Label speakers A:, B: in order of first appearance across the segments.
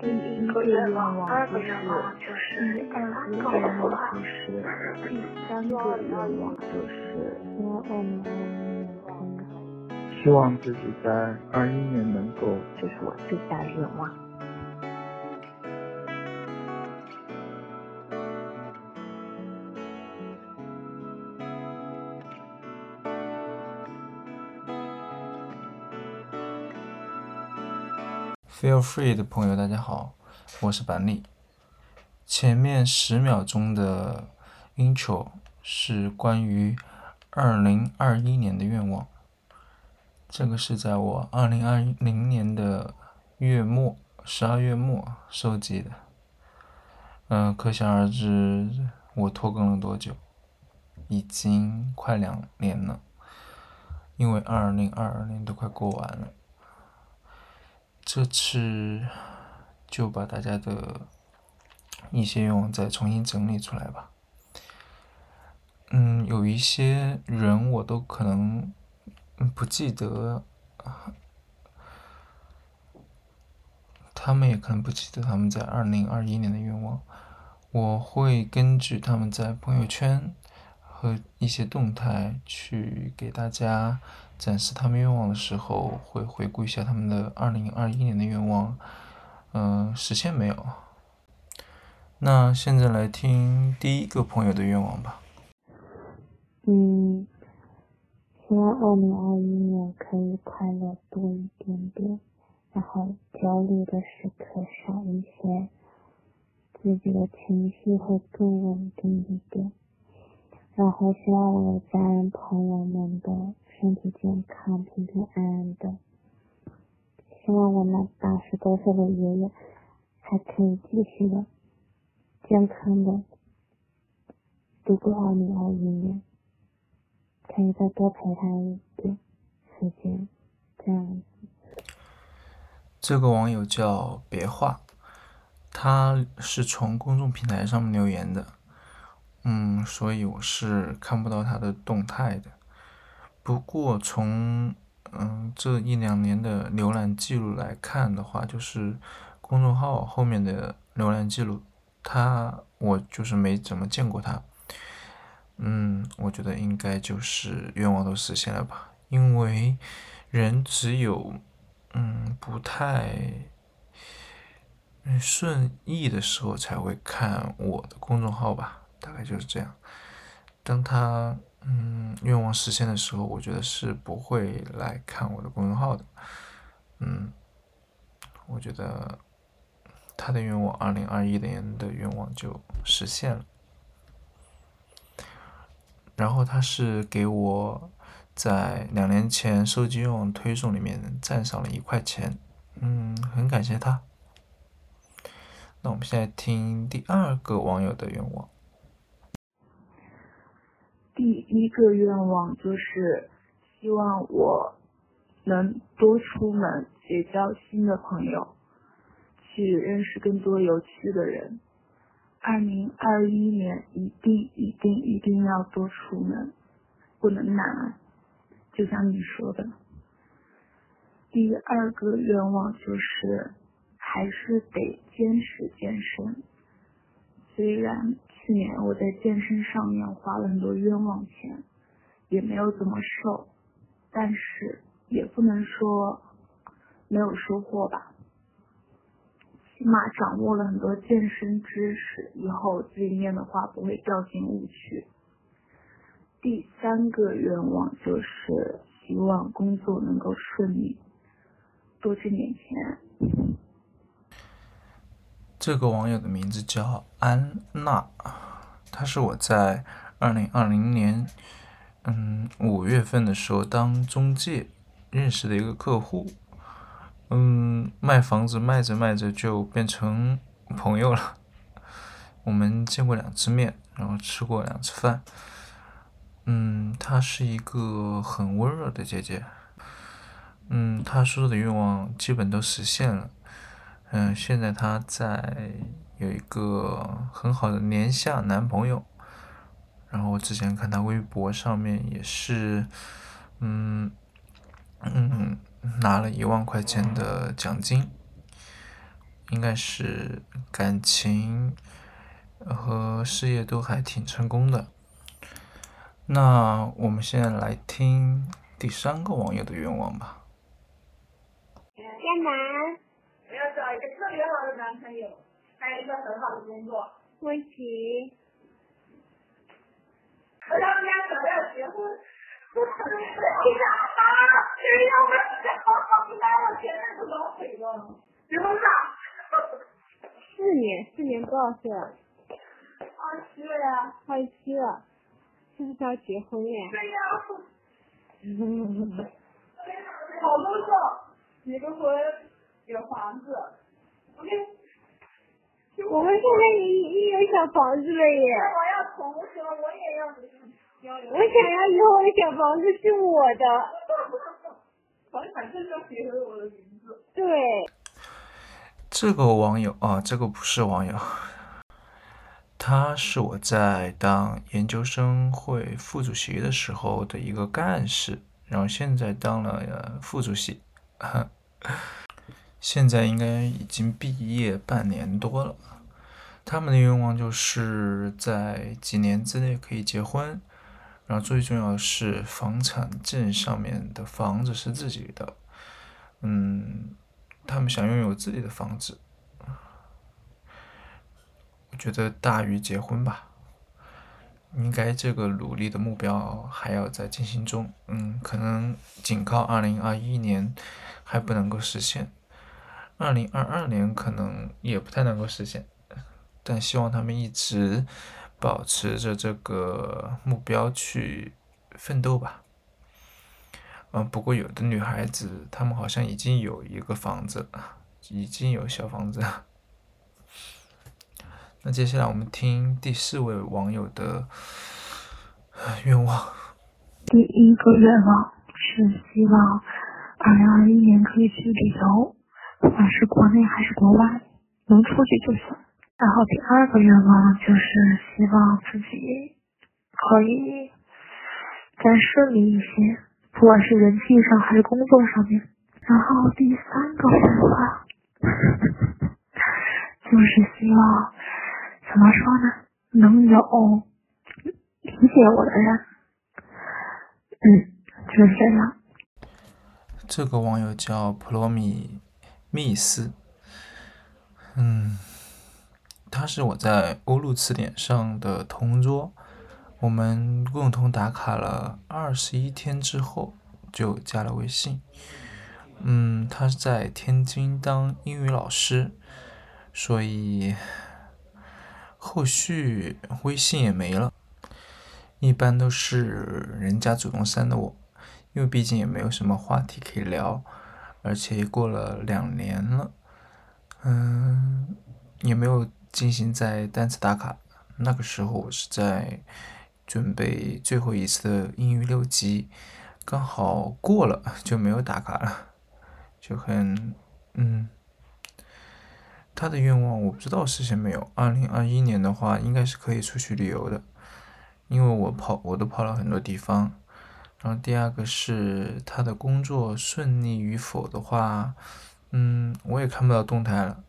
A: 第一个愿望就是，第二个愿望就是，第三个愿望就是，希望
B: 自己在二一年能够，
A: 这是我最大的愿望。
C: Feel free 的朋友，大家好，我是板栗。前面十秒钟的 intro 是关于二零二一年的愿望，这个是在我二零二零年的月末，十二月末收集的。嗯，可想而知我拖更了多久，已经快两年了，因为二零二二年都快过完了。这次就把大家的一些愿望再重新整理出来吧。嗯，有一些人我都可能不记得，他们也可能不记得他们在二零二一年的愿望。我会根据他们在朋友圈和一些动态去给大家。展示他们愿望的时候，会回顾一下他们的二零二一年的愿望，嗯，实现没有？那现在来听第一个朋友的愿望吧。
A: 嗯，希望二零二一年可以快乐多一点点，然后焦虑的时刻少一些，自己的情绪会更稳定一点，然后希望我的家人朋友们的。身体健康，平平安安的。希望我那八十多岁的爷爷还可以继续的健康的度过二零二一年，可以再多陪他一点时间，这样。
C: 这个网友叫别话，他是从公众平台上面留言的，嗯，所以我是看不到他的动态的。不过从嗯这一两年的浏览记录来看的话，就是公众号后面的浏览记录，他我就是没怎么见过他。嗯，我觉得应该就是愿望都实现了吧，因为人只有嗯不太顺意的时候才会看我的公众号吧，大概就是这样。当他。嗯，愿望实现的时候，我觉得是不会来看我的公众号的。嗯，我觉得他的愿望，二零二一年的愿望就实现了。然后他是给我在两年前收集愿望推送里面赞赏了一块钱，嗯，很感谢他。那我们现在听第二个网友的愿望。
D: 第一个愿望就是希望我能多出门结交新的朋友，去认识更多有趣的人。二零二一年一定一定一定要多出门，不能懒，就像你说的。第二个愿望就是还是得坚持健身，虽然。去年我在健身上面花了很多冤枉钱，也没有怎么瘦，但是也不能说没有收获吧，起码掌握了很多健身知识，以后自己练的话不会掉进误区。第三个愿望就是希望工作能够顺利，多挣点钱。
C: 这个网友的名字叫安娜，她是我在二零二零年嗯五月份的时候当中介认识的一个客户，嗯，卖房子卖着卖着就变成朋友了，我们见过两次面，然后吃过两次饭，嗯，她是一个很温柔的姐姐，嗯，她说的愿望基本都实现了。嗯，现在她在有一个很好的年下男朋友，然后我之前看她微博上面也是，嗯嗯，拿了一万块钱的奖金，应该是感情和事业都还挺成功的。那我们现在来听第三个网友的愿望吧。
E: 江南，
F: 我要找一个男朋友，还有一个很好的工作。
E: 魏琪，
F: 我要跟他准备要结婚。我特别气啊！别人要不是好好的，我现在都老腿了。结婚了。
E: 四年，四年多少岁了？
F: 二十七了呀。
E: 二十七了，是不是要结婚呀？
F: 对呀。好工作，结个婚，有房子。
E: 我们现在也也有小房子了耶。
F: 我要同学，我也要。
E: 我想要以后的小房子是我
F: 的。房产证要写合我的名字。
E: 对。
C: 这个网友啊，这个不是网友，他是我在当研究生会副主席的时候的一个干事，然后现在当了副主席，现在应该已经毕业半年多了。他们的愿望就是在几年之内可以结婚，然后最重要的是房产证上面的房子是自己的，嗯。他们想拥有自己的房子，我觉得大于结婚吧。应该这个努力的目标还要在进行中，嗯，可能仅靠二零二一年还不能够实现，二零二二年可能也不太能够实现，但希望他们一直保持着这个目标去奋斗吧。嗯，不过有的女孩子，她们好像已经有一个房子，已经有小房子。那接下来我们听第四位网友的愿望。
A: 第一个愿望是希望二零二一年可以去旅游，不管是国内还是国外，能出去就行。然后第二个愿望就是希望自己可以再顺利一些。不管是人际上还是工作上面，然后第三个愿望就是希望怎么说呢，能有理解我的人，嗯，就是这样。
C: 这个网友叫普罗米密斯，嗯，他是我在欧陆词典上的同桌。我们共同打卡了二十一天之后，就加了微信。嗯，他在天津当英语老师，所以后续微信也没了。一般都是人家主动删的我，因为毕竟也没有什么话题可以聊，而且过了两年了，嗯，也没有进行在单词打卡。那个时候我是在。准备最后一次的英语六级，刚好过了就没有打卡了，就很嗯。他的愿望我不知道实现没有。二零二一年的话，应该是可以出去旅游的，因为我跑我都跑了很多地方。然后第二个是他的工作顺利与否的话，嗯，我也看不到动态了。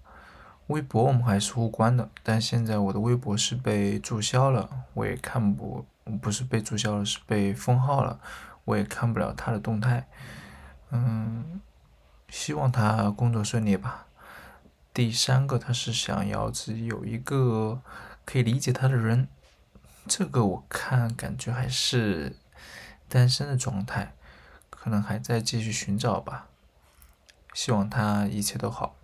C: 微博我们还是互关的，但现在我的微博是被注销了，我也看不。不是被注销了，是被封号了，我也看不了他的动态。嗯，希望他工作顺利吧。第三个，他是想要自己有一个可以理解他的人，这个我看感觉还是单身的状态，可能还在继续寻找吧。希望他一切都好。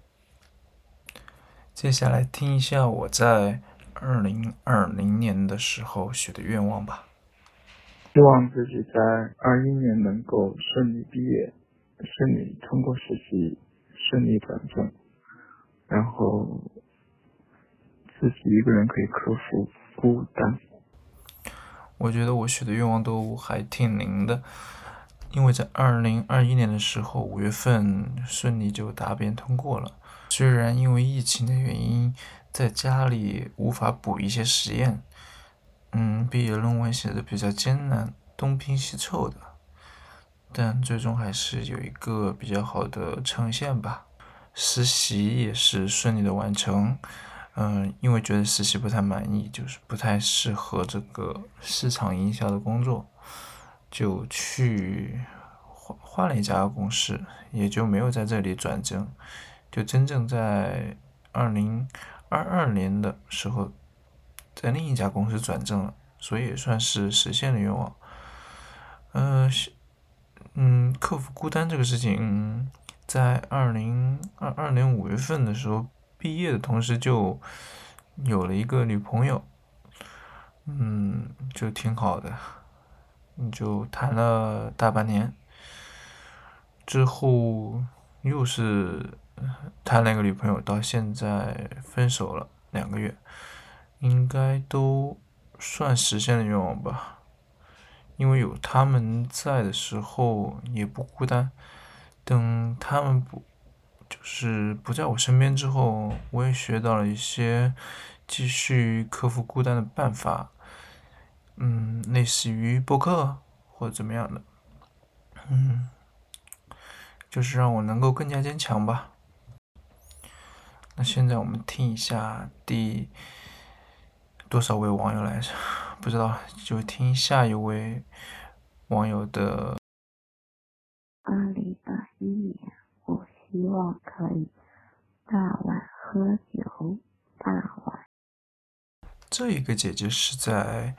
C: 接下来听一下我在。二零二零年的时候许的愿望吧，
B: 希望自己在二一年能够顺利毕业，顺利通过实习，顺利转正，然后自己一个人可以克服孤单。
C: 我觉得我许的愿望都还挺灵的，因为在二零二一年的时候五月份顺利就答辩通过了，虽然因为疫情的原因。在家里无法补一些实验，嗯，毕业论文写的比较艰难，东拼西凑的，但最终还是有一个比较好的呈现吧。实习也是顺利的完成。嗯，因为觉得实习不太满意，就是不太适合这个市场营销的工作，就去换换了一家公司，也就没有在这里转正，就真正在二零二二年的时候，在另一家公司转正了，所以也算是实现了愿望。嗯，嗯，克服孤单这个事情，在二零二二年五月份的时候。毕业的同时就有了一个女朋友，嗯，就挺好的，就谈了大半年，之后又是谈了一个女朋友，到现在分手了两个月，应该都算实现了愿望吧，因为有他们在的时候也不孤单，等他们不。就是不在我身边之后，我也学到了一些继续克服孤单的办法，嗯，类似于播客或者怎么样的，嗯，就是让我能够更加坚强吧。那现在我们听一下第多少位网友来着？不知道，就听下一位网友的。
A: 我可以大碗喝酒，大碗。
C: 这一个姐姐是在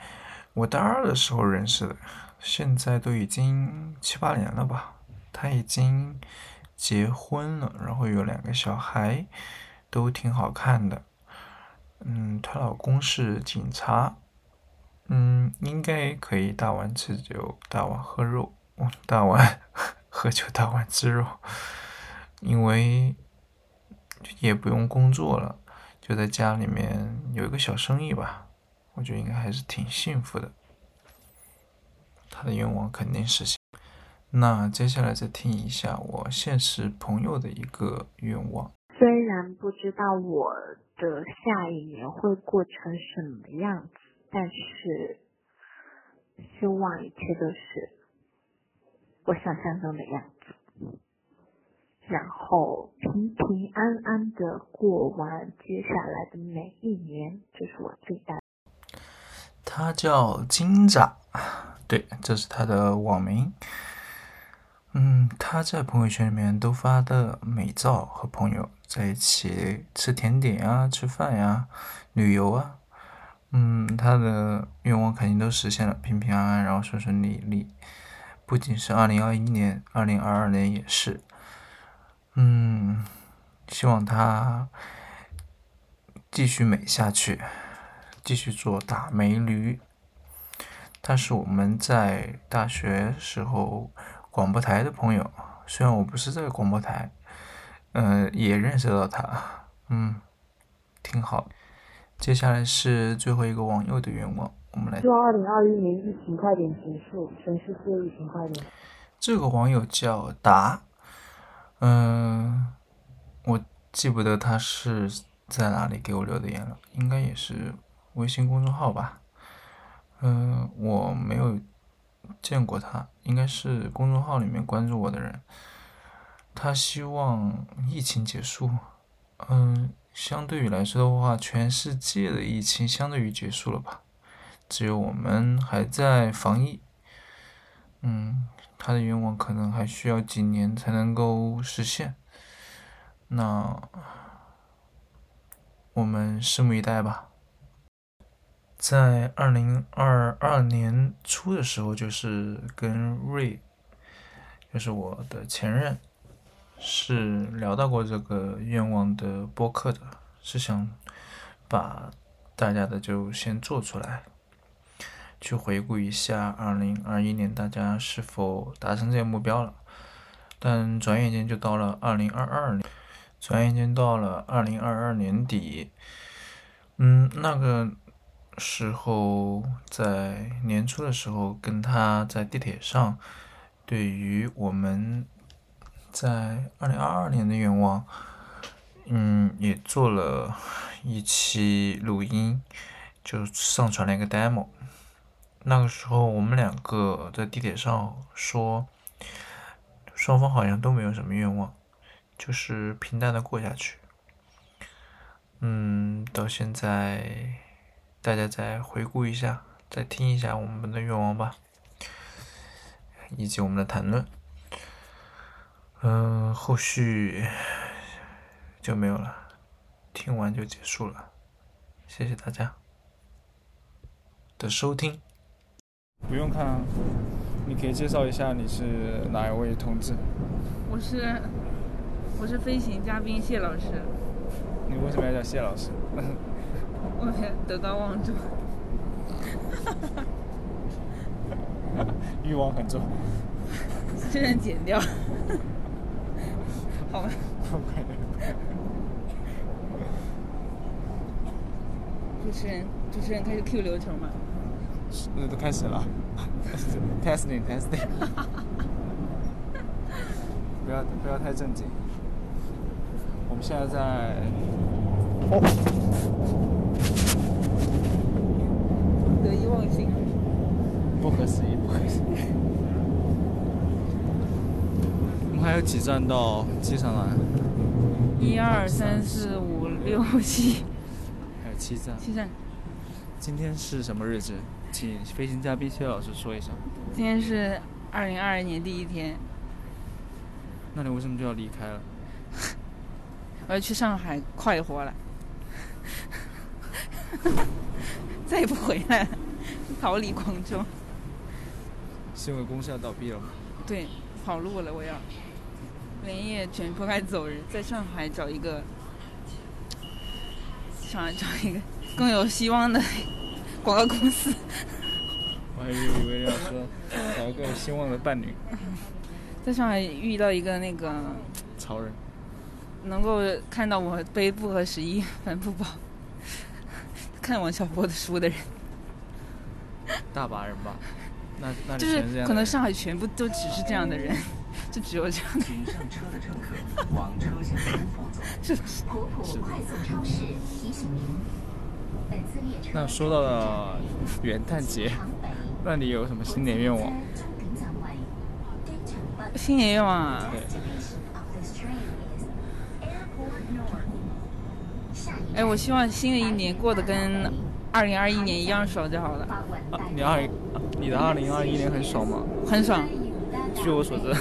C: 我大二的时候认识的，现在都已经七八年了吧。她已经结婚了，然后有两个小孩，都挺好看的。嗯，她老公是警察。嗯，应该可以大碗吃酒，大碗喝肉，大碗 喝酒，大碗吃肉。因为也不用工作了，就在家里面有一个小生意吧，我觉得应该还是挺幸福的。他的愿望肯定实现。那接下来再听一下我现实朋友的一个愿望。
G: 虽然不知道我的下一年会过成什么样子，但是希望一切都是我想象中的样子。然后平平安安的过完接下来的每一年，这是我最大。
C: 他叫金吒，对，这是他的网名。嗯，他在朋友圈里面都发的美照，和朋友在一起吃甜点啊、吃饭呀、旅游啊。嗯，他的愿望肯定都实现了，平平安安，然后顺顺利利。不仅是二零二一年，二零二二年也是。嗯，希望他继续美下去，继续做大美女。她是我们在大学时候广播台的朋友，虽然我不是在广播台，嗯，也认识到她，嗯，挺好。接下来是最后一个网友的愿望，我们来。
H: 希望二零二一年疫情快点结束，全世界疫情快点。
C: 这个网友叫达。嗯，我记不得他是在哪里给我留的言了，应该也是微信公众号吧。嗯，我没有见过他，应该是公众号里面关注我的人。他希望疫情结束。嗯，相对于来说的话，全世界的疫情相对于结束了吧，只有我们还在防疫。嗯。他的愿望可能还需要几年才能够实现，那我们拭目以待吧。在二零二二年初的时候，就是跟瑞，就是我的前任，是聊到过这个愿望的播客的，是想把大家的就先做出来。去回顾一下二零二一年，大家是否达成这些目标了？但转眼间就到了二零二二年，转眼间到了二零二二年底。嗯，那个时候在年初的时候，跟他在地铁上，对于我们在二零二二年的愿望，嗯，也做了一期录音，就上传了一个 demo。那个时候，我们两个在地铁上说，双方好像都没有什么愿望，就是平淡的过下去。嗯，到现在，大家再回顾一下，再听一下我们的愿望吧，以及我们的谈论。嗯，后续就没有了，听完就结束了。谢谢大家的收听。
I: 不用看啊，你可以介绍一下你是哪一位同志？
J: 我是我是飞行嘉宾谢老师。
I: 你为什么要叫谢老师？
J: 我德高望重。
I: 欲望很重。
J: 这人剪掉。好吧。主持人，主持人开始 Q 流程吗？
I: 那都开始了。Testing, testing。不要不要太正经。我们现在在。哦。
J: 得意忘形。
I: 不可思议，不可思议。我们还有几站到机场来？
J: 一二三四五六七。
I: 还有七站。
J: 七站。
I: 今天是什么日子？请飞行嘉宾薛老师说一下。
J: 今天是二零二二年第一天。
I: 那你为什么就要离开了？
J: 我要去上海快活了，再也不回来了，逃离广州。
I: 是因为公司要倒闭了吗？
J: 对，跑路了，我要连夜卷铺盖走人，在上海找一个，上海找一个更有希望的广告公司。
I: 我还以为要说找一个有希望的伴侣。
J: 在上海遇到一个那个
I: 潮人，
J: 能够看到我背不合时宜帆布包，看王小波的书的人，
I: 大把人吧？那那
J: 就是可能上海全部都只是这样的人，就只有这样的。
K: 请上车的乘客往车厢中走。
J: 是
K: 普普快速超市提醒您，
I: 那说到了元旦节，那你有什么新年愿望？
J: 新年愿望啊！哎，我希望新的一年过得跟二零二一年一样爽就好了。
I: 啊，你二零，你的二零二一年很爽吗？
J: 很爽。
I: 据我所知，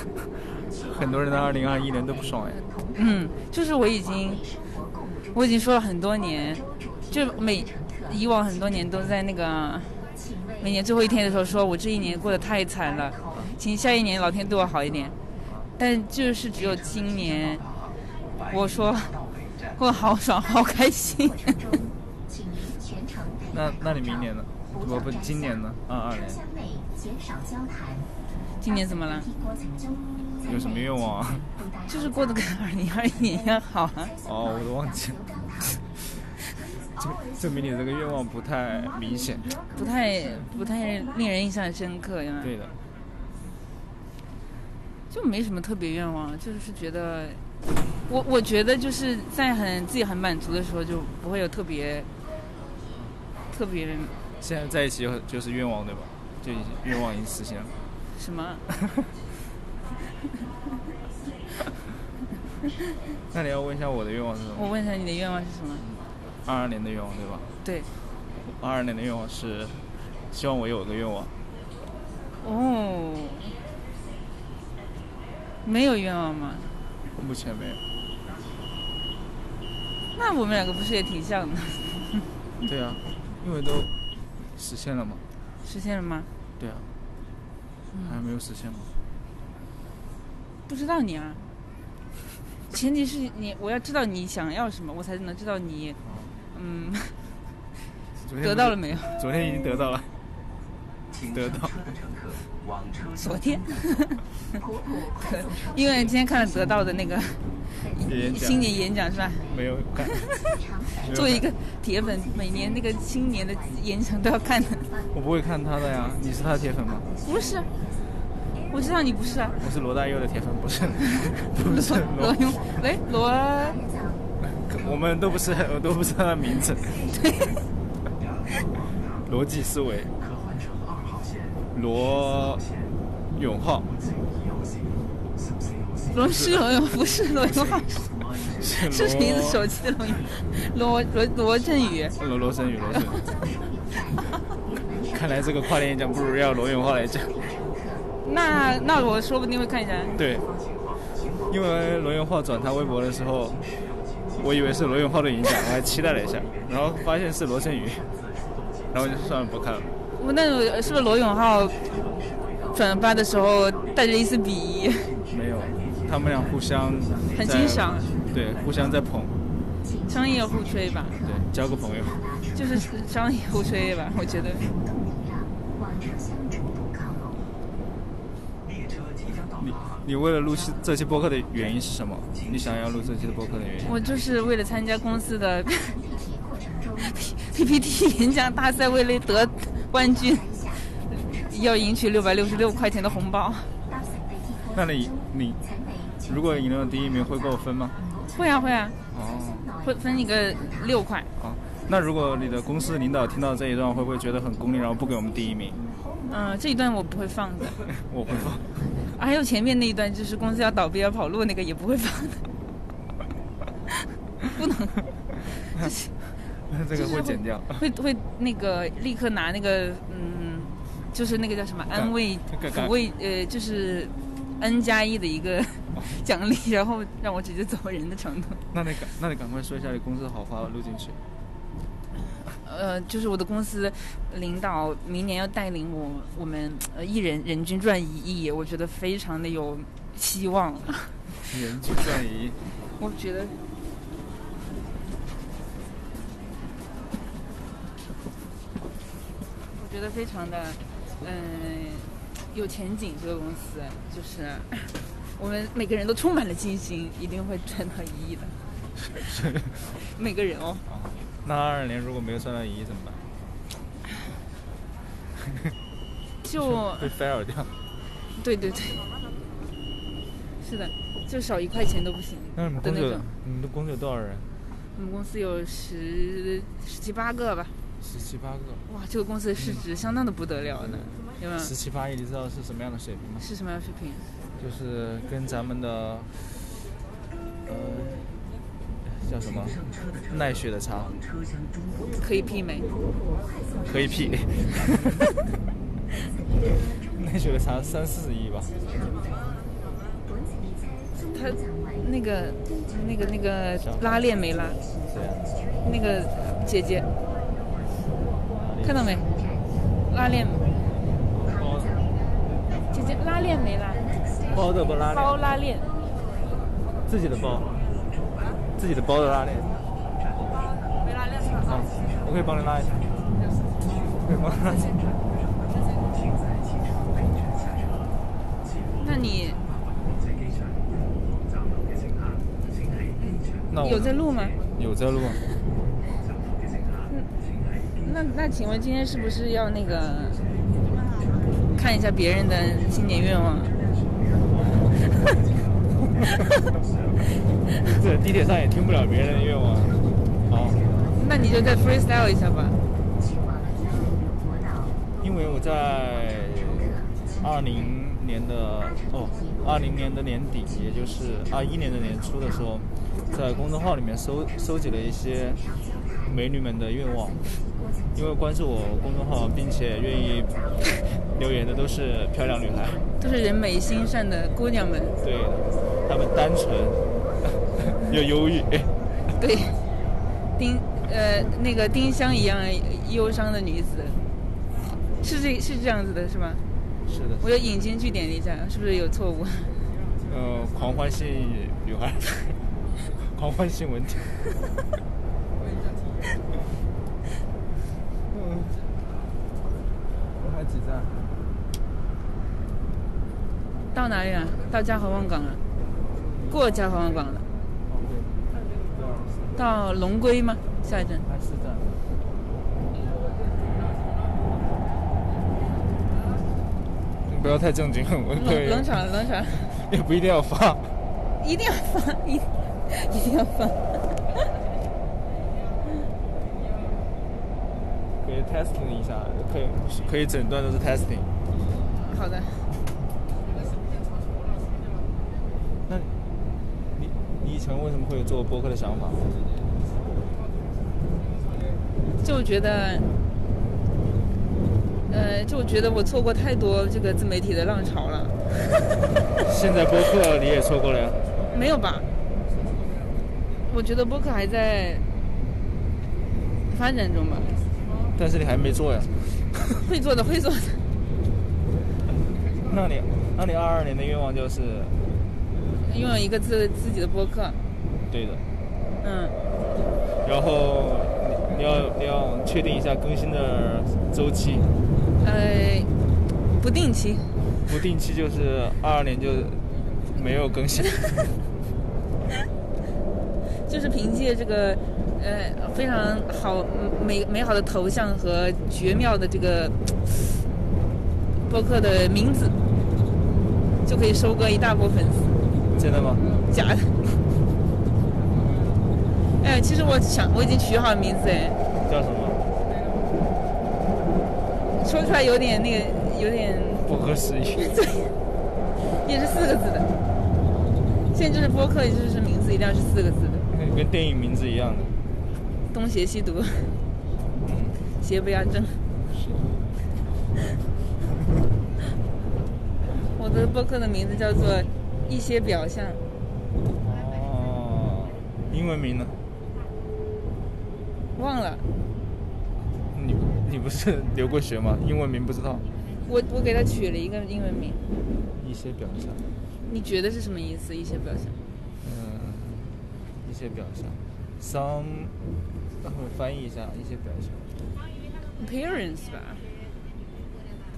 I: 很多人的二零二一年都不爽哎。
J: 嗯，就是我已经，我已经说了很多年，就每以往很多年都在那个每年最后一天的时候，说我这一年过得太惨了。请下一年老天对我好一点，但就是只有今年，我说过好爽好开心。
I: 那那你明年呢？不不，今年呢？二二年。
J: 今年怎么了？
I: 有什么愿望啊？
J: 就是过得跟二零二一年一样好啊。
I: 哦，我都忘记了。证证明你这个愿望不太明显，
J: 不太不太令人印象深刻呀。
I: 对的。
J: 就没什么特别愿望，就是觉得，我我觉得就是在很自己很满足的时候，就不会有特别特别。
I: 现在在一起就就是愿望对吧？就已经愿望已经实现了。
J: 什么？
I: 那你要问一下我的愿望是什么？
J: 我问一下你的愿望是什么？
I: 二二年的愿望对吧？
J: 对。
I: 二二年的愿望是希望我有个愿望。
J: 哦。没有愿望吗？
I: 目前没有。
J: 那我们两个不是也挺像的？
I: 对啊，因为都实现了嘛。
J: 实现了吗？
I: 对啊。还没有实现吗？
J: 不知道你啊。前提是你，我要知道你想要什么，我才能知道你，嗯，得到了没有？
I: 昨天已经得到了。得到。
J: 昨天。因为今天看了得到的那个新 年演讲是吧？
I: 没有看。
J: 作为一个铁粉，每年那个新年的演讲都要看的。
I: 我不会看他的呀，你是他的铁粉吗？
J: 不是，我知道你不是啊。
I: 我是罗大佑的铁粉，不是，不是
J: 罗永。喂，罗。
I: 我们都不是，我都不知道他名字。
J: 对。
I: 逻辑思维。罗永浩。
J: 罗是罗永，不是罗永浩，是是锤子手机的罗永，罗罗罗振宇，
I: 罗罗振宇，罗振宇。看来这个跨年演讲不如要罗永浩来讲。
J: 那那我说不定会看一下。
I: 对，因为罗永浩转他微博的时候，我以为是罗永浩的影响，我还期待了一下，然后发现是罗振宇，然后就算了不看了。
J: 我那是不是罗永浩转发的时候带着一丝鄙夷？
I: 没有，他们俩互相
J: 很欣赏，
I: 对，互相在捧，
J: 商业互吹吧。
I: 对，交个朋友。
J: 就是商业互吹吧，我觉得。
I: 你你为了录这期播客的原因是什么？你想要录这期的播客的原因？
J: 我就是为了参加公司的 PPT 演讲大赛，为了得冠军，要赢取六百六十六块钱的红包。
I: 那你你如果赢了第一名会给我分吗？
J: 会啊会啊。
I: 哦。
J: 会分你个六块。
I: 哦。那如果你的公司领导听到这一段，会不会觉得很功利，然后不给我们第一名？
J: 嗯，这一段我不会放的。
I: 我会放。
J: 还有前面那一段，就是公司要倒闭要跑路那个，也不会放的。不能。
I: 就是，那这个会剪掉。
J: 会会那个立刻拿那个嗯，就是那个叫什么安慰抚慰呃，就是 N 加一的一个奖励，然后让我直接走人的程度。
I: 那你赶那你赶快说一下你公司的好话录进去。
J: 呃，就是我的公司领导明年要带领我，我们呃一人人均赚一亿，我觉得非常的有希望。
I: 人均赚一亿，
J: 我觉得，我觉得非常的嗯有前景。这个公司就是 我们每个人都充满了信心，一定会赚到一亿的。每个人哦。
I: 那二二年如果没有赚到一亿怎么办？
J: 就
I: 被 fail 掉。
J: 对对对，是的，就少一块钱都不行。
I: 那你们公司有你们的公司有多少人？
J: 我们公司有十十七八个吧。
I: 十七八个。
J: 哇，这个公司的市值相当的不得了呢，有没有？
I: 十七八亿，你知道是什么样的水平吗？
J: 是什么样的水平？
I: 就是跟咱们的，呃。叫什么？奈雪的茶
J: 可以媲美，
I: 可以媲。奈雪的茶三四十亿吧。
J: 他那个那个那个拉链没拉？那个姐姐看到没？拉链。姐姐拉链没拉？
I: 包的不拉链。
J: 包拉链。
I: 自己的包。自己的包的拉链，
J: 没拉链吗？
I: 啊，我可以帮你拉一下。可以帮拉一下。
J: 那你
I: 那
J: 有在录吗？
I: 有在录。
J: 那那请问今天是不是要那个看一下别人的新年愿望？
I: 这地铁上也听不了别人的愿望，好，
J: 那你就再 freestyle 一下吧。
I: 因为我在二零年的哦，二零年的年底，也就是二一年的年初的时候，在公众号里面收收集了一些美女们的愿望。因为关注我公众号并且愿意留言的都是漂亮女孩，
J: 都是人美心善的姑娘们。
I: 对，她们单纯。又忧郁，
J: 对，丁呃那个丁香一样忧伤的女子，是这是这样子的，是吗？
I: 是的。
J: 我要引经据典一下，是不是有错误？
I: 呃，狂欢性女孩，狂欢性文体。嗯，还几站？
J: 到哪里了？到嘉禾望岗了，过嘉禾望岗了。到龙归吗？下一站。
I: 还是站。你不要太正经，我可以。
J: 冷场，冷场。
I: 也不一定要发。
J: 一定要放，一一定要放。
I: 可以 testing 一下，可以可以整段都是 testing。
J: 好的。
I: 那。成为什么会有做播客的想法？
J: 就觉得，呃，就觉得我错过太多这个自媒体的浪潮了。
I: 现在播客你也错过了呀？
J: 没有吧？我觉得播客还在发展中吧。
I: 但是你还没做呀？
J: 会做的，会做的。
I: 那你，那你二二年的愿望就是
J: 拥有一个自自己的播客。
I: 对的。
J: 嗯。
I: 然后你要你要确定一下更新的周期。
J: 呃，不定期。
I: 不定期就是二二年就没有更新。
J: 就是凭借这个呃非常好美美好的头像和绝妙的这个播客的名字，就可以收割一大波粉丝。
I: 真的吗？
J: 假的。哎，其实我想我已经取好了名字哎。
I: 叫什么？
J: 说出来有点那个有点
I: 不合时宜。
J: 对，也是四个字的。现在就是播客，就是名字一定要是四个字的。
I: 跟电影名字一样的。
J: 东邪西毒，邪不压正。我的播客的名字叫做《一些表象》。
I: 哦，英文名呢？
J: 忘了。
I: 你你不是留过学吗？英文名不知道？
J: 我我给他取了一个英文名。
I: 一些表象。
J: 你觉得是什么意思？一些表象。
I: 嗯，一些表象，some，待会翻译一下一些表象。
J: appearance 吧？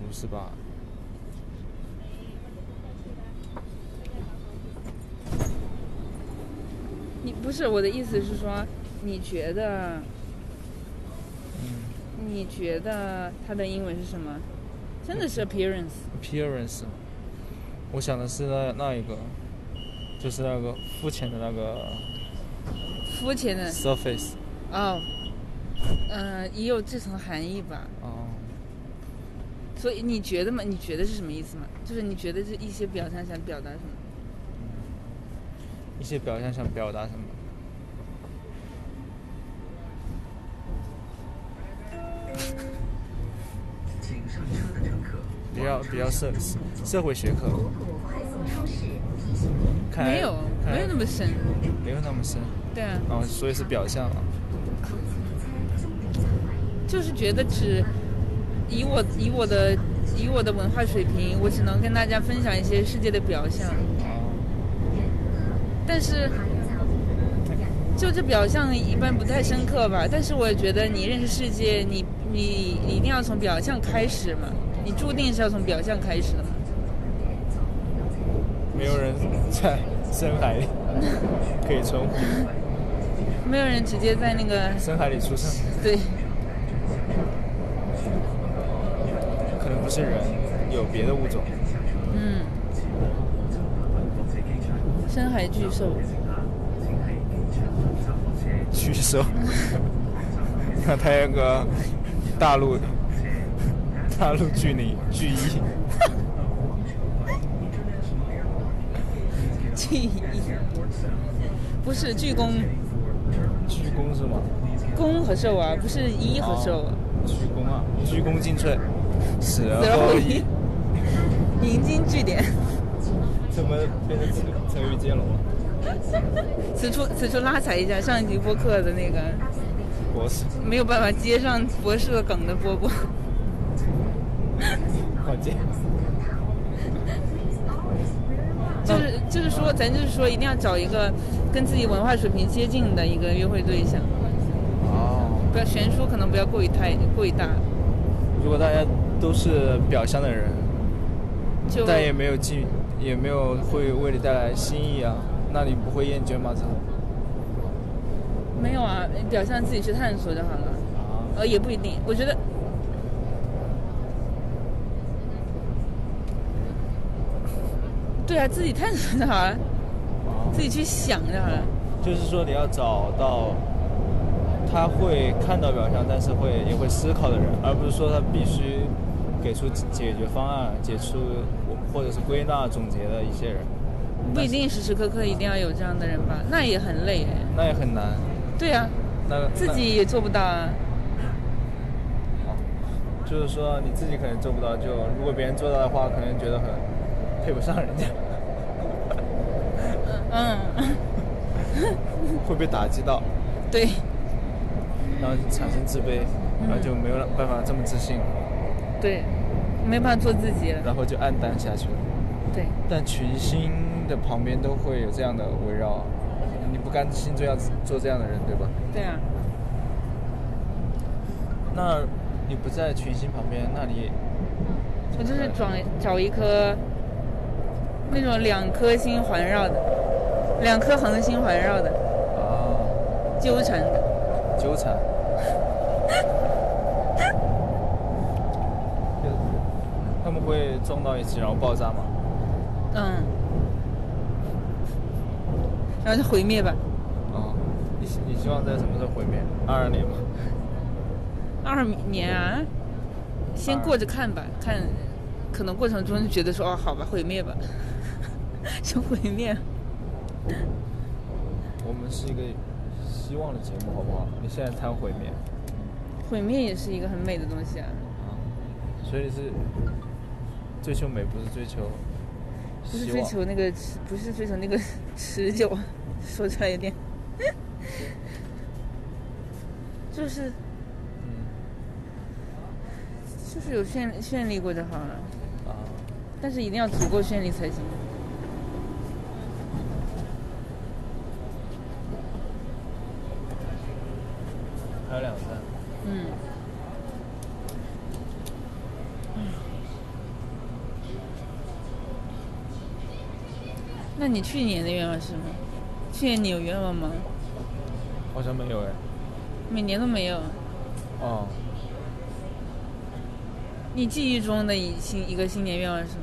I: 不是吧？
J: 你不是我的意思是说，你觉得？
I: 嗯。
J: 你觉得它的英文是什么？真的是 appearance。
I: appearance。我想的是那那一个，就是那个肤浅的那个。
J: 肤浅的。
I: surface。
J: 哦。嗯、呃，也有这层含义吧。
I: 哦。
J: 所以你觉得嘛？你觉得是什么意思嘛？就是你觉得这一些表象想表达什么？
I: 一些表象想表达什么？比较比较社社会学科。
J: 没有，没有那么深。
I: 没有那么深。
J: 对啊。
I: 哦，所以是表象啊。
J: 就是觉得只以我以我的以我的文化水平，我只能跟大家分享一些世界的表象。
I: 哦。
J: 但是，就这表象一般不太深刻吧。但是我也觉得你认识世界，你你你一定要从表象开始嘛。你注定是要从表象开始的嘛。
I: 没有人在深海里可以存活。
J: 没有人直接在那个
I: 深海里出生。
J: 对。
I: 可能不是人，有别的物种。
J: 嗯。深海巨兽。
I: 巨兽。那他有个大陆。大陆巨灵巨一，
J: 巨一，不是巨公，
I: 巨公是吗？
J: 公和兽啊，不是一和兽啊。
I: 鞠躬啊，鞠躬尽瘁，死而
J: 后
I: 已。
J: 引经据典。
I: 怎么变成成语接龙了？
J: 此处此处拉踩一下上一集播客的那个
I: 博士，
J: 没有办法接上博士的梗的波波。
I: 好接。
J: 就是就是说，咱就是说，一定要找一个跟自己文化水平接近的一个约会对象。
I: 哦。
J: 不要悬殊，可能不要过于太过于大。
I: 如果大家都是表象的人，
J: 就
I: 但也没有进，也没有会为你带来新意啊，那你不会厌倦吗？这
J: 没有啊，表象自己去探索就好了。
I: 啊。
J: 呃，也不一定，我觉得。对啊，自己探索就好了，自己去想就好了。
I: 就是说，你要找到他会看到表象，但是会也会思考的人，而不是说他必须给出解决方案、解出或者是归纳总结的一些人。
J: 不一定时时刻刻一定要有这样的人吧，那也很累哎。
I: 那也很难。
J: 对啊，
I: 那
J: 自己也做不到啊。
I: 就是说你自己可能做不到，就如果别人做到的话，可能觉得很配不上人家。
J: 嗯。
I: 会被打击到。
J: 对。
I: 然后产生自卑，然后就没有办法这么自信。
J: 对，没办法做自己了。
I: 然后就暗淡下去了。
J: 对。
I: 但群星的旁边都会有这样的围绕，你不甘心做要做这样的人，对吧？
J: 对啊。
I: 那你不在群星旁边，那你？
J: 我就是找找一颗那种两颗星环绕的，两颗恒星环绕的。
I: 啊。
J: 纠缠的。
I: 纠缠。他们会撞到一起，然后爆炸吗？
J: 嗯。然后就毁灭吧。
I: 哦，你你希望在什么时候毁灭？二二年吗？
J: 二年啊，先过着看吧，看，可能过程中就觉得说哦，好吧，毁灭吧，就毁灭。
I: 我们是一个希望的节目，好不好？你现在谈毁灭。
J: 毁灭也是一个很美的东西啊。
I: 啊，所以是追求美，不是追求。
J: 不是追求那个，不是追求那个持久，说出来有点，就是。嗯就是有绚绚丽过就好了，啊！但是一定要足够绚丽才行。
I: 还有两站。
J: 嗯。那你去年的愿望是什么？去年你有愿望吗？
I: 好像没有哎。
J: 每年都没有。
I: 哦。
J: 你记忆中的一新一个新年愿望是什么？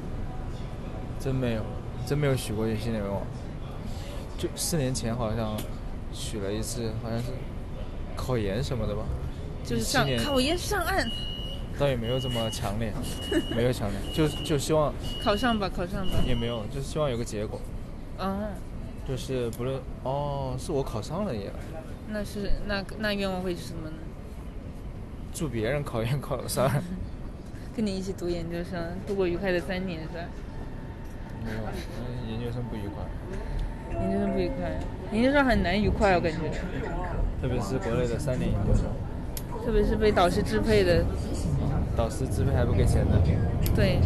I: 真没有，真没有许过一个新年愿望。就四年前好像许了一次，好像是考研什么的吧。
J: 就是上考研上岸。
I: 倒也没有这么强烈，没有强烈，就就希望
J: 考上吧，考上吧。
I: 也没有，就是希望有个结果。
J: 嗯。
I: 就是不论哦，是我考上了也。
J: 那是那那愿望会是什么呢？
I: 祝别人考研考上。
J: 跟你一起读研究生，度过愉快的三年是吧？
I: 没有，嗯，研究生不愉快。
J: 研究生不愉快，研究生很难愉快，我感觉。
I: 特别是国内的三年研究生。
J: 特别是被导师支配的。
I: 导师支配还不给钱的。
J: 对。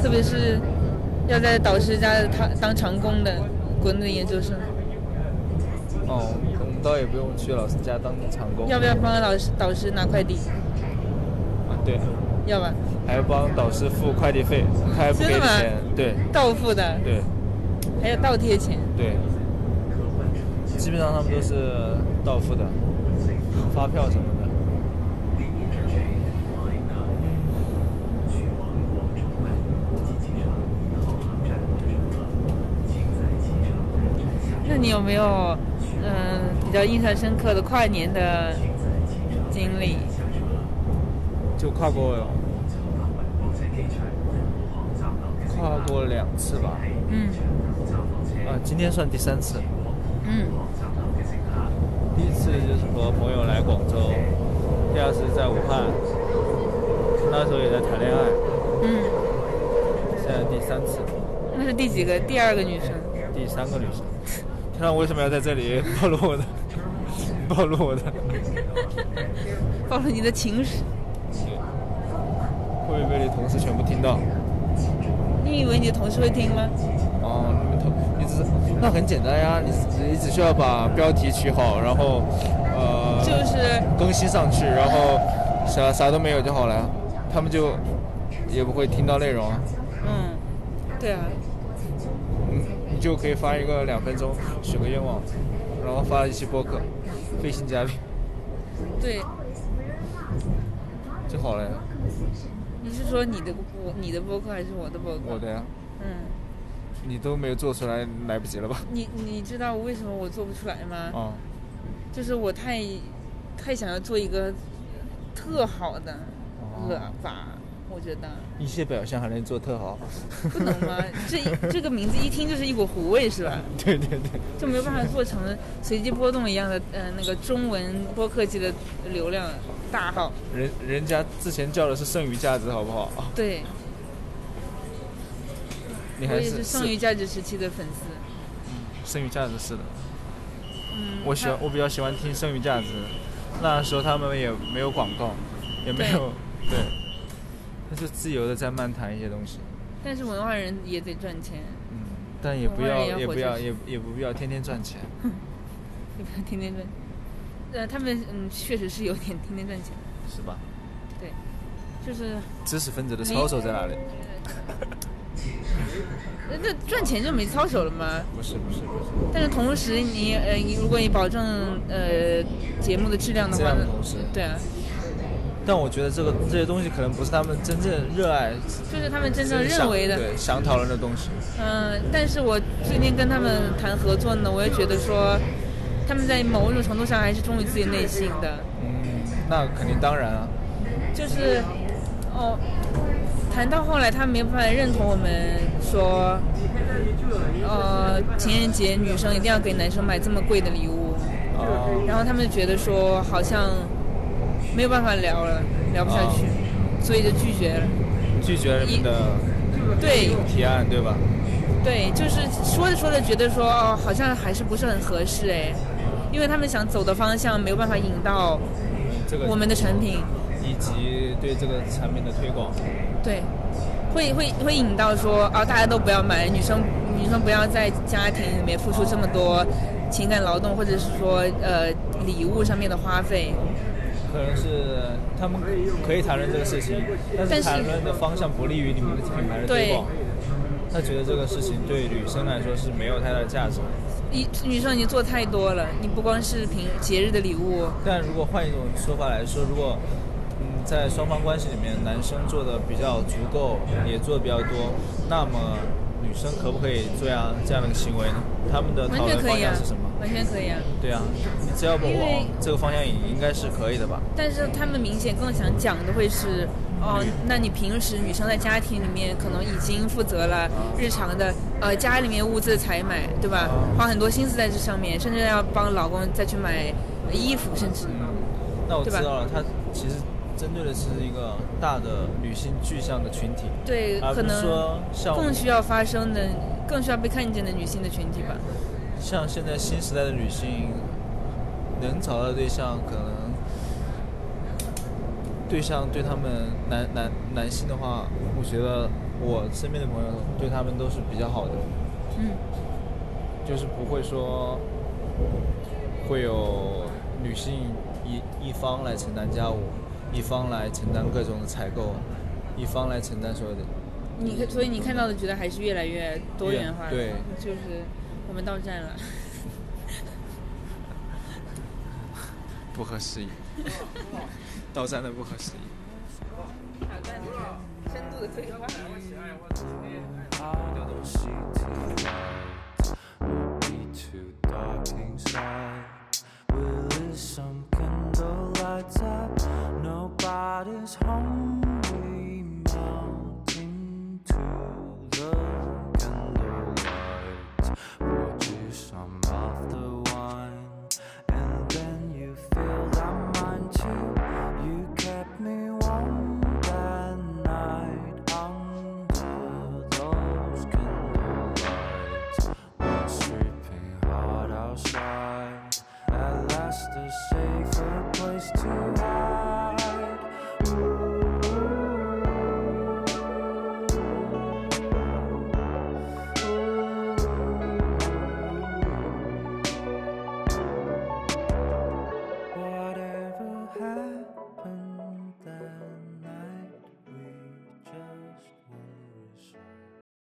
J: 特别是要在导师家他当长工的国内研究生。
I: 哦，我们倒也不用去老师家当长工。
J: 要不要帮老师导师拿快递？
I: 啊，对。
J: 要吧，
I: 还要帮导师付快递费，他还不给钱，对，
J: 倒付的，
I: 对，
J: 还要倒贴钱，
I: 对，基本上他们都是到付的，发票什么的。
J: 那你有没有嗯比较印象深刻的跨年的经历？
I: 就跨过，跨过两次吧。
J: 嗯。
I: 啊，今天算第三次。
J: 嗯。
I: 第一次就是和朋友来广州，第二次在武汉，那时候也在谈恋爱。
J: 嗯。
I: 现在第三次。
J: 那是第几个？第二个女生。
I: 第三个女生。天呐，为什么要在这里暴露我的？暴露我的？
J: 暴露你的情史。
I: 会不会被你同事全部听到？
J: 你以为你的同事会听吗？
I: 哦，你们同你只是那很简单呀，你你只需要把标题取好，然后呃，
J: 就是
I: 更新上去，然后啥啥都没有就好了，他们就也不会听到内容。
J: 嗯，对啊。
I: 就可以发一个两分钟许个愿望，然后发一期播客，飞行嘉宾。
J: 对。
I: 就好了呀。
J: 你是说你的播你的播客还是我的播客？
I: 我的呀。
J: 嗯。
I: 你都没有做出来，来不及了吧？
J: 你你知道为什么我做不出来吗？
I: 啊。
J: 就是我太太想要做一个特好的喇叭，我觉得
I: 一些表现还能做特好，
J: 不能吗？这这个名字一听就是一股糊味，是吧？
I: 对对对，
J: 就没有办法做成随机波动一样的呃那个中文播客界的流量大号。
I: 人人家之前叫的是剩余价值，好不好？
J: 对，
I: 你还
J: 我也是剩余价值时期的粉丝。
I: 嗯剩余价值是的，
J: 嗯，
I: 我喜欢我比较喜欢听剩余价值，那时候他们也没有广告，也没有对，他就自由的在漫谈一些东西。
J: 但是文化人也得赚钱，
I: 嗯，但也不要也不要也也不必要天天赚钱。
J: 也不要天天赚。呃，他们嗯确实是有点天天赚钱，
I: 是吧？
J: 对，就是
I: 知识分子的操守在哪里？
J: 呃那赚钱就没操守了吗？
I: 不是不是不是，
J: 但是同时你呃，你如果你保证呃节目的质量的话，对啊，
I: 但我觉得这个这些东西可能不是他们真正热爱、
J: 就是他们真正认为的。
I: 对想讨论的东西。
J: 嗯、但是我最近跟他们谈合作呢，我也觉得说，他们在某种程度上还是忠于自己内心的，
I: 嗯，那肯定当然啊。
J: 就是哦，谈到后来，他们没有办法认同我们说，呃，情人节女生一定要给男生买这么贵的礼物，
I: 哦，
J: 然后他们觉得说好像没有办法聊了，聊不下去，所以就拒绝了。
I: 拒绝了你的
J: 对
I: 提案，对吧？
J: 对，就是说着说着觉得说哦，好像还是不是很合适哎，因为他们想走的方向没有办法引到
I: 这个
J: 我们的产品，
I: 以及对这个产品的推广。
J: 对，会会会引到说啊，大家都不要买，女生女生不要在家庭里面付出这么多情感劳动，或者是说呃礼物上面的花费。
I: 可能是他们可以谈论这个事情，但
J: 但是
I: 是谈论的方向不利于你们的品牌的推广。他觉得这个事情对女生来说是没有太大的价值。
J: 你女生已经做太多了，你不光是平节日的礼物，
I: 但如果换一种说法来说，如果嗯在双方关系里面，男生做的比较足够，也做的比较多，那么女生可不可以做样这样的行为呢？他们的
J: 完
I: 讨论方向是什么？，
J: 完全可以啊。
I: 对啊，你只要不往这个方向引，应该是可以的吧？
J: 但是他们明显更想讲的会是，哦，那你平时女生在家庭里面可能已经负责了日常的呃家里面物资的采买，对吧？花很多心思在这上面，甚至要帮老公再去买衣服，甚至
I: 那我知道了，他其实针对的是一个大的女性具象的群体，
J: 对，可能
I: 说
J: 更需要发声的、更需要被看见的女性的群体吧。
I: 像现在新时代的女性，能找到对象可能对象对他们男男男性的话，我觉得我身边的朋友对他们都是比较好的，
J: 嗯，
I: 就是不会说会有女性一一方来承担家务，一方来承担各种的采购，一方来承担所有的。
J: 你看，所以你看到的觉得还是越来越多元化，
I: 对
J: 就是我们到站了。
I: 不合时宜，到站的不合时宜。
L: Nobody's home